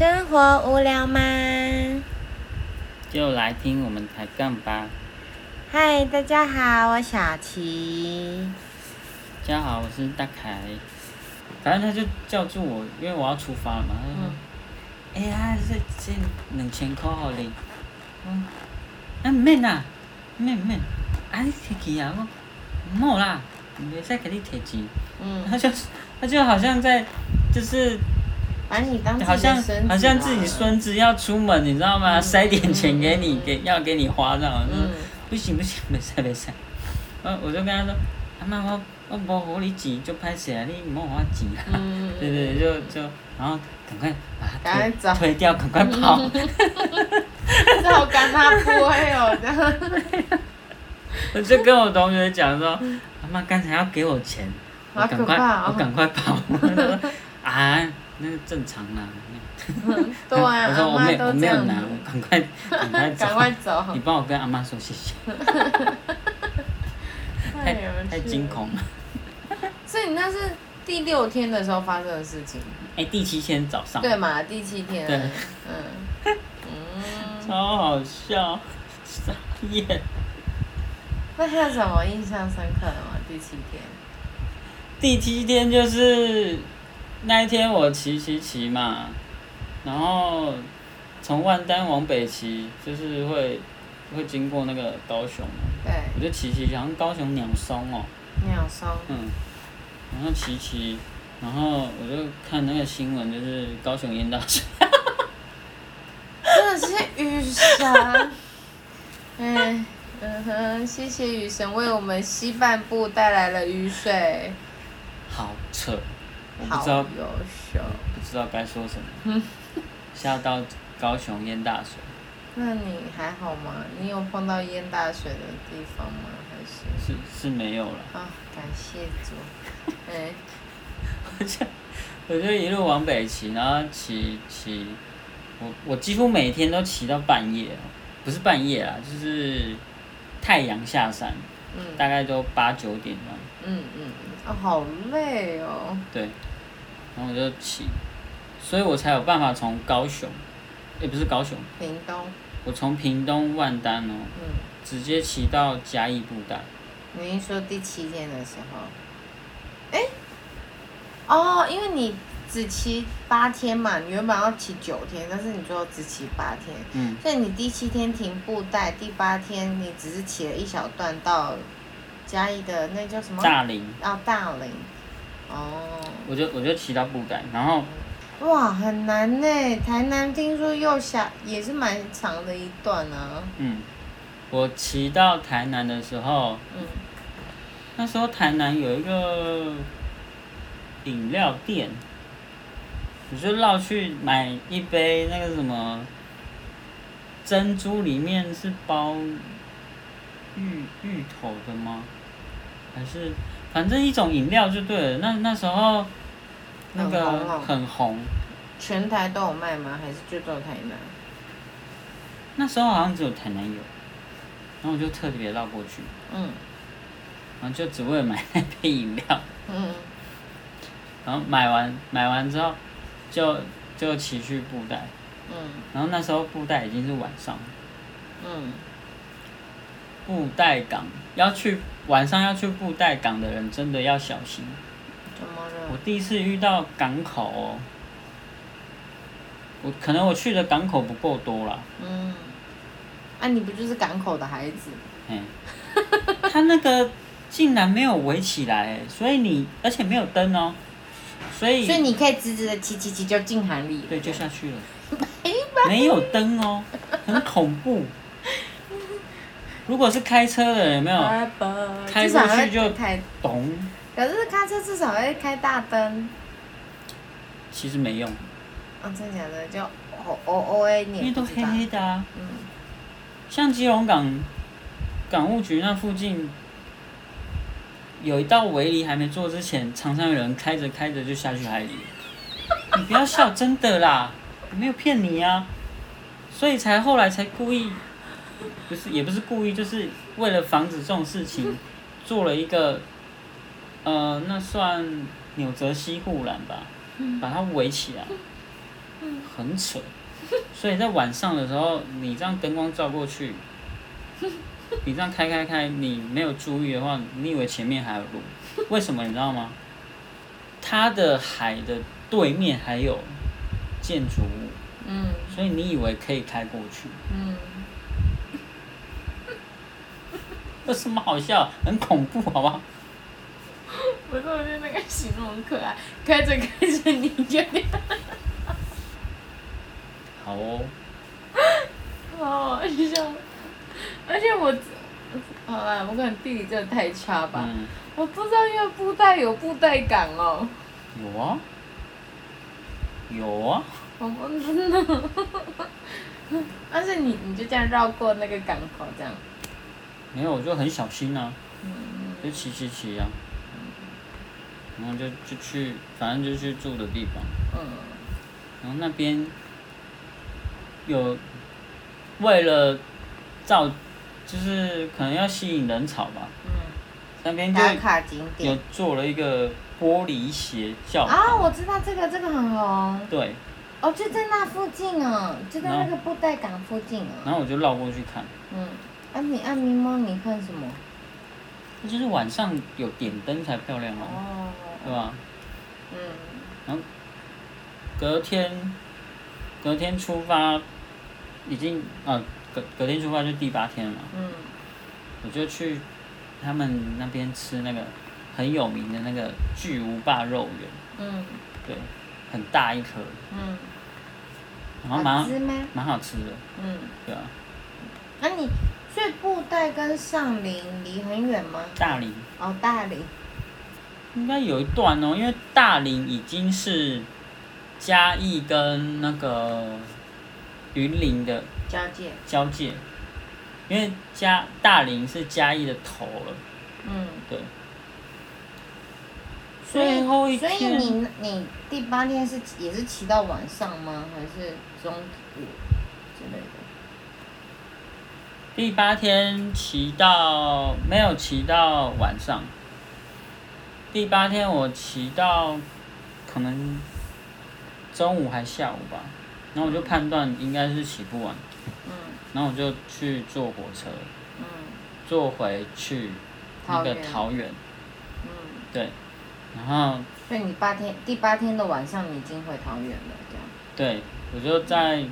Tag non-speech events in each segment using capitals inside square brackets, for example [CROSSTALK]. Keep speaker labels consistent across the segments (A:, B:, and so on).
A: 生活无聊吗？
B: 就来听我们抬杠吧。
A: 嗨，大家好，我小琪。
B: 大家好，我是大凯。反正他就叫住我，因为我要出发了嘛。他说：“哎呀，这这两千块好哩。”嗯，啊唔免啦，唔免唔免，啊你摕去啊，我唔好啦，袂使给你摕钱。
A: 嗯，
B: 他就他就好像在就是
A: 把你当
B: 好像好像自己孙子要出门，你知道吗？
A: 嗯
B: 塞点钱给你，给要给你花这样。
A: 嗯
B: 不行不行，没事没事。我我就跟他说，阿妈我我无互你钱，就歹势啊，你唔好互我钱啊。
A: 嗯
B: 对对，就就然后赶快把
A: 赶快走
B: 它推推掉，赶快跑。[LAUGHS]
A: 这好干他不会哦，这样。
B: 我就跟我同学讲说，阿妈刚才要给我钱，我赶快我赶快跑。啊，那个正常啦。[LAUGHS]
A: 对啊，[LAUGHS]
B: 我说我没
A: 阿妈都
B: 我没有拿，我赶快 [LAUGHS] 赶快走。
A: 赶快走。
B: 你帮我跟阿妈说谢谢。太
A: 太
B: 惊恐了。
A: 所以你那是第六天的时候发生的事情，
B: 哎、第七天早上，
A: 对嘛？第七天。
B: 对
A: 嗯。嗯。
B: 超好笑，傻眼。
A: 那还有什么印象深刻的吗？第七天。
B: 第七天就是那一天我骑骑骑嘛，然后从万丹往北骑，就是会会经过那个高雄嘛，
A: 对。
B: 我就骑骑，好像高雄鸟松哦、
A: 鸟松。
B: 嗯，然后骑骑，然后我就看那个新闻，就是高雄淹大水，[LAUGHS]
A: 真的是雨神。嗯嗯哼，谢谢雨神为我们西半部带来了雨水，
B: 好扯，我不知道
A: 优秀。
B: 不知道该说什么，[LAUGHS] 下到高雄淹大水。
A: 那你还好吗？你有碰到淹大水的地方吗？还是？
B: 是是没有了，
A: 啊，感谢主。[LAUGHS] 哎，
B: 我就我就一路往北骑，然后骑骑，我我几乎每天都骑到半夜哦，不是半夜啦，就是太阳下山，
A: 嗯
B: 大概都八九点了嗯，
A: 嗯嗯，啊，好累哦。
B: 对，然后我就骑，所以我才有办法从高雄，也、不是高雄，
A: 屏东，
B: 我从屏东万丹哦，
A: 嗯，
B: 直接骑到嘉义布袋，
A: 你是说第七天的时候？哎，哦，因为你只骑八天嘛，你原本要骑九天，但是你最后只骑八天，
B: 嗯，
A: 所以你第七天停布袋，第八天你只是骑了一小段到嘉义的那叫什么？
B: 大林，
A: 啊，大林。哦，
B: 我就我就骑到布袋，然后
A: 哇，很难呢。台南听说又下也是蛮长的一段啊。
B: 嗯，我骑到台南的时候，
A: 嗯
B: 那时候台南有一个饮料店，我就绕去买一杯那个什么珍珠，里面是包芋芋头的吗？还是反正一种饮料就对了。那那时候那
A: 很红
B: 个
A: 哦
B: 很红，
A: 全台都有卖吗？还是就只有台南？
B: 那时候好像只有台南有，然后我就特别绕过去，
A: 嗯。
B: 然后就只为了买那杯饮料。
A: 嗯。
B: 然后买完买完之后，就就骑去布袋，
A: 嗯。
B: 然后那时候布袋已经是晚上，
A: 嗯，
B: 布袋港要去晚上要去布袋港的人真的要小心。
A: 怎么
B: 我？第一次遇到港口哦，我可能我去的港口不够多啦，
A: 嗯，啊，你不就是港口的孩子？
B: 嗯，他那个竟然没有围起来，所以你而且没有灯哦，所以
A: 所以你可以直直的骑骑骑就进海里了。
B: 对就下去了，没有灯哦，很恐怖。如果是开车的人有没有？开过去就
A: 会开，
B: 懂，
A: 可是开车至少会开大灯。
B: 其实没用，
A: 啊，真的假的？就 O O O A 你
B: 因为都黑。黑的啊。
A: 嗯
B: 像基隆港港务局那附近，有一道围篱还没做之前，常常有人开着开着就下去海里。你不要笑，真的啦，我没有骗你啊。所以才后来才故意，不是也不是故意，就是为了防止这种事情，[LAUGHS] 做了一个，呃，那算纽泽西护栏吧，把它围起来。很扯。所以在晚上的时候，你这样灯光照过去，[LAUGHS] 你这样开开开，你没有注意的话，你以为前面还有路？为什么你知道吗？它的海的对面还有建筑物，
A: 嗯
B: 所以你以为可以开过去，
A: 嗯，
B: 有什么好笑？很恐怖，好不好？
A: 不是，我觉得那个形容很可爱，开着开着你就
B: 好哦，
A: 好好笑，而且我，好啦，我可能地理真的太差吧，
B: 嗯，
A: 我不知道因为布袋有布袋港哦，
B: 有啊，有啊，
A: 我不知道，[LAUGHS] 但是你你就这样绕过那个港口这样，
B: 没有，我就很小心啊，
A: 嗯。
B: 就骑骑骑啊，然后就就去，反正就去住的地方。
A: 嗯
B: 然后那边有为了造，就是可能要吸引人潮吧，
A: 嗯，
B: 那边就
A: 打卡景
B: 有
A: 点
B: 做了一个玻璃鞋教
A: 啊，
B: 堂，
A: 我知道这个这个很红，
B: 对，
A: 哦，就在那附近哦，就在那个布袋港附近哦，
B: 然后我就绕过去看，
A: 嗯，啊你按咪猫你看什么？
B: 那就是晚上有点灯才漂亮哦，
A: 哦，
B: 对吧？
A: 嗯。
B: 然后隔天，隔天出发，已经啊隔隔天出发就第八天了嘛，
A: 嗯。
B: 我就去他们那边吃那个很有名的那个巨无霸肉圆，
A: 嗯。
B: 对，很大一颗，
A: 嗯，
B: 然后蛮
A: 好吃吗？
B: 蛮好吃的，
A: 嗯，
B: 对啊，
A: 那、你所以布袋跟上林离很远吗？
B: 大林
A: 哦，大林，
B: 应该有一段哦，因为大林已经是嘉义跟那个云林的
A: 交界，
B: 交界，因为嘉大林是嘉义的头了，
A: 嗯，
B: 对。
A: 所以
B: 最后一
A: 所以
B: 天
A: 你你第八天是也是骑到晚上吗？还是中午之类的？
B: 第八天骑到没有骑到晚上，第八天我骑到可能中午还下午吧，然后我就判断应该是骑不完，
A: 嗯。
B: 然后我就去坐火车，
A: 嗯。
B: 坐回去那个
A: 桃园，嗯，
B: 对，然后
A: 所以你八天第八天的晚上你已经回桃园了，这样，
B: 对我就在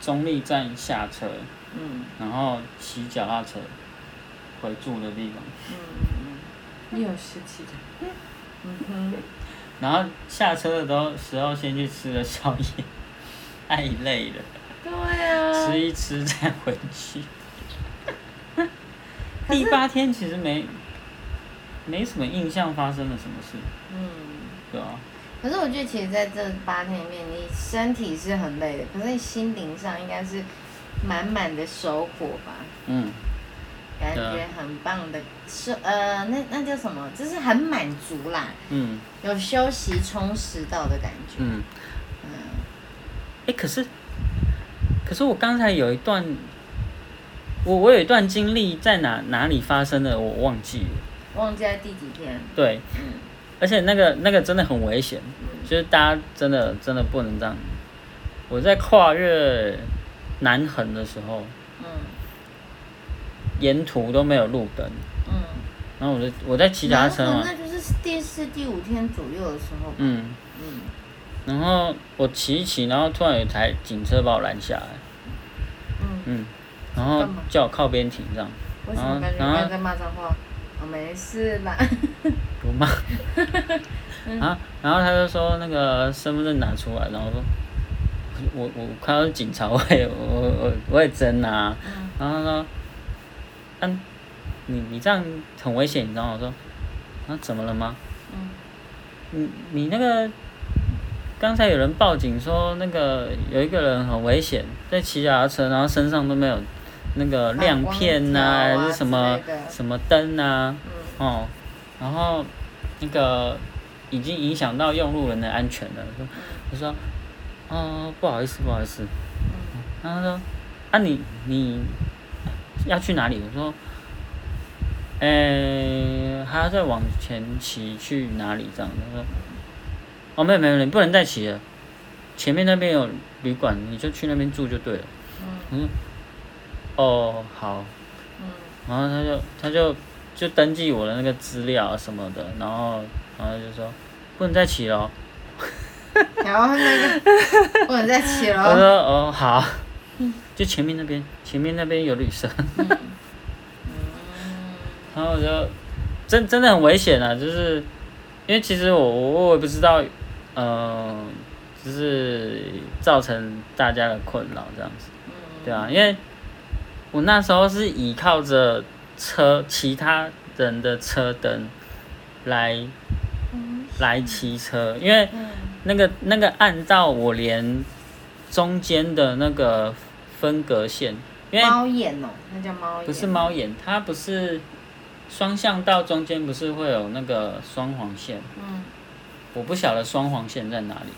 B: 中立站下车，
A: 嗯。
B: 然后骑脚踏车回住的地方，
A: 嗯嗯嗯，又是骑着，嗯哼，
B: 然后下车的时候时候先去吃了宵夜，太累了。
A: 对啊，
B: 吃一吃再回去。[LAUGHS] 第八天其实没没什么印象发生了什么事，
A: 嗯。
B: 对啊，
A: 可是我觉得，其实在这八天里面，你身体是很累的，可是你心灵上应该是满满的收获吧，
B: 嗯，
A: 感觉很棒的是呃，那那叫什么？就是很满足啦，
B: 嗯
A: 有休息充实到的感觉。
B: 嗯，
A: 嗯
B: 哎、可是可是我刚才有一段，我我有一段经历在哪哪里发生的，我忘记了。
A: 忘记在第几天？
B: 对，
A: 嗯
B: 而且那个那个真的很危险，
A: 嗯
B: 就是大家真的真的不能这样。我在跨越南横的时候，
A: 嗯。
B: 沿途都没有路灯，
A: 嗯。
B: 然后我就我在骑脚踏车嘛，
A: 那就是第四、第五天左右的时候。
B: 嗯，
A: 嗯。
B: 然后我骑一骑，然后突然有一台警车把我拦下来，
A: 嗯，
B: 嗯，然后叫我靠边停这样，
A: 为什么？感觉刚在骂脏话？我没事啦。
B: 不骂，[LAUGHS] 啊，然后他就说那个身份证拿出来，然后说，我我看到警察，我也我我我也真啊，
A: 嗯
B: 然后他说，嗯、你你这样很危险，你知道吗？我说，啊怎么了吗？
A: 嗯
B: 你你那个刚才有人报警说那个有一个人很危险，在骑脚踏车，然后身上都没有那个亮片呐、还是什么什么灯呐、
A: 嗯
B: 哦，然后那个已经影响到用路人的安全了。我说我说，哦不好意思不好意思，
A: 嗯
B: 然后他说啊你你要去哪里？我说。诶，还要再往前骑去哪里？这样的，他说，哦，没有没有，你不能再骑了，前面那边有旅馆，你就去那边住就对了。
A: 嗯
B: 嗯，哦，好，
A: 嗯
B: 然后他就他就就登记我的那个资料啊什么的，然后然后就说不能再骑了哦。[LAUGHS]
A: 然后那个 [LAUGHS] 不能再骑
B: 我。说哦好，就前面那边前面那边有旅社，然后我就真真的很危险啊，就是因为其实我我我也不知道，嗯、就是造成大家的困扰这样子。对啊，因为我那时候是依靠着车其他人的车灯来
A: 嗯。
B: 来骑车，因为
A: 嗯
B: 那个那个暗道我连中间的那个分隔线，因为
A: 猫眼哦，那叫猫眼。
B: 不是猫眼，它不是双向道中间不是会有那个双黄线，
A: 嗯
B: 我不晓得双黄线在哪里，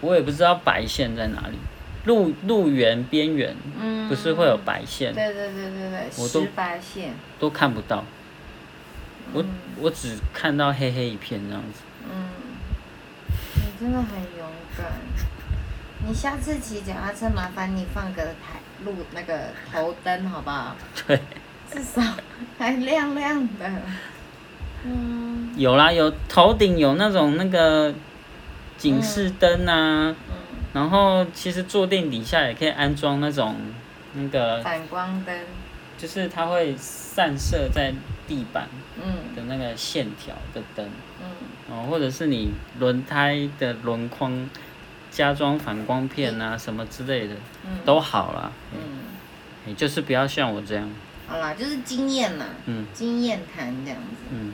B: 我也不知道白线在哪里，路路缘边缘
A: 嗯。
B: 不是会有白线，
A: 对对对对对，
B: 我都
A: 白线。
B: 都看不到。我
A: 嗯
B: 我只看到黑黑一片这样子。
A: 嗯，你真的很勇敢。你下次骑脚踏车，麻烦你放个台路那个头灯好不好？
B: 对，
A: 至少还亮亮的。嗯
B: 有啦，有头顶有那种那个警示灯啊，
A: 嗯，
B: 然后其实坐垫底下也可以安装那种那个，
A: 反光灯。
B: 就是它会散射在地板
A: 嗯。
B: 的那个线条的灯，
A: 嗯。
B: 哦，或者是你轮胎的轮框加装反光片啊什么之类的
A: 嗯。
B: 都好啦，
A: 嗯，
B: 你就是不要像我这样，
A: 好啦，就是经验啦，
B: 嗯。
A: 经验谈这样子。
B: 嗯。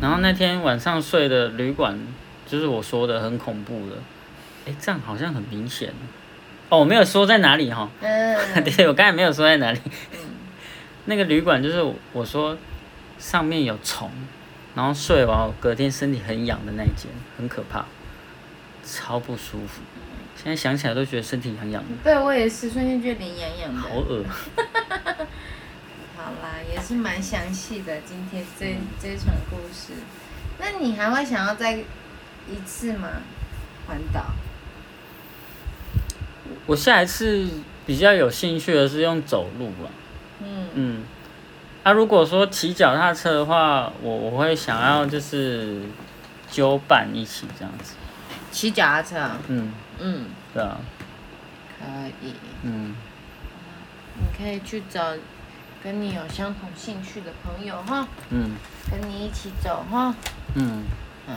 B: 然后那天晚上睡的旅馆，就是我说的很恐怖的，哎，这样好像很明显。哦，我没有说在哪里哈，
A: 嗯。[LAUGHS]
B: 对，我刚才没有说在哪里。
A: 嗯。[LAUGHS]
B: 那个旅馆就是我说上面有虫，然后睡完我隔天身体很痒的那一间，很可怕，超不舒服。现在想起来都觉得身体痒痒的，
A: 对我也是，瞬间觉得脸痒痒的。
B: 好恶。[LAUGHS]
A: 好啦，也是蛮详细的。今天这
B: 嗯
A: 这场故事，那你还会想要再一次吗？环岛？
B: 我下一次比较有兴趣的是用走路了。
A: 嗯
B: 嗯，啊，如果说骑脚踏车的话，我我会想要就是揪伴一起这样子。
A: 骑脚踏车啊？
B: 嗯，
A: 嗯，
B: 对啊，
A: 可以。
B: 嗯，
A: 你可以去找跟你有相同兴趣的朋友哈，
B: 嗯
A: 跟你一起走哈。
B: 嗯，
A: 嗯，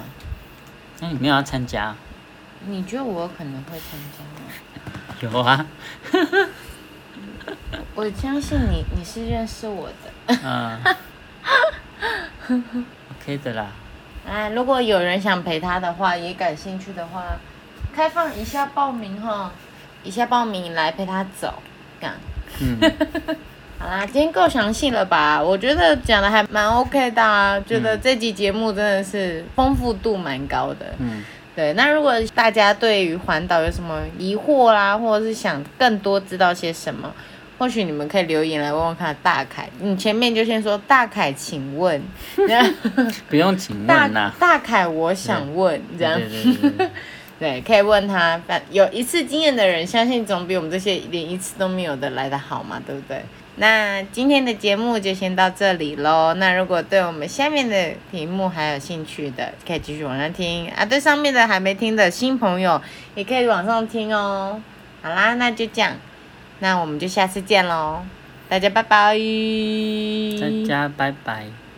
B: 那你没有要参加？
A: 你觉得我可能会参加吗？[LAUGHS]
B: 有啊，[LAUGHS] [LAUGHS]
A: 我相信你，你是认识我的。
B: 嗯，[LAUGHS] OK 的啦。
A: 哎，如果有人想陪他的话，也感兴趣的话，开放一下报名哈，一下报名来陪他走，这样。
B: 嗯，[LAUGHS]
A: 好啦，今天够详细了吧？我觉得讲的还蛮 OK 的啊，觉得这集节目真的是丰富度蛮高的。
B: 嗯，
A: 对，那如果大家对于环岛有什么疑惑啦，或者是想更多知道些什么，或许你们可以留言来问问看大凯。你前面就先说大凯，请问 [LAUGHS] [LAUGHS]
B: 不用请
A: 大
B: 问啦。
A: 大凯，我想问，这样
B: 对对对对
A: 对，[LAUGHS] 可以问他。反有一次经验的人，相信总比我们这些连一次都没有的来的好嘛，对不对？那今天的节目就先到这里喽。那如果对我们下面的题目还有兴趣的，可以继续往上听啊。对上面的还没听的新朋友，也可以往上听哦。好啦，那就这样，那我们就下次见喽，大家拜拜。
B: 大家拜拜。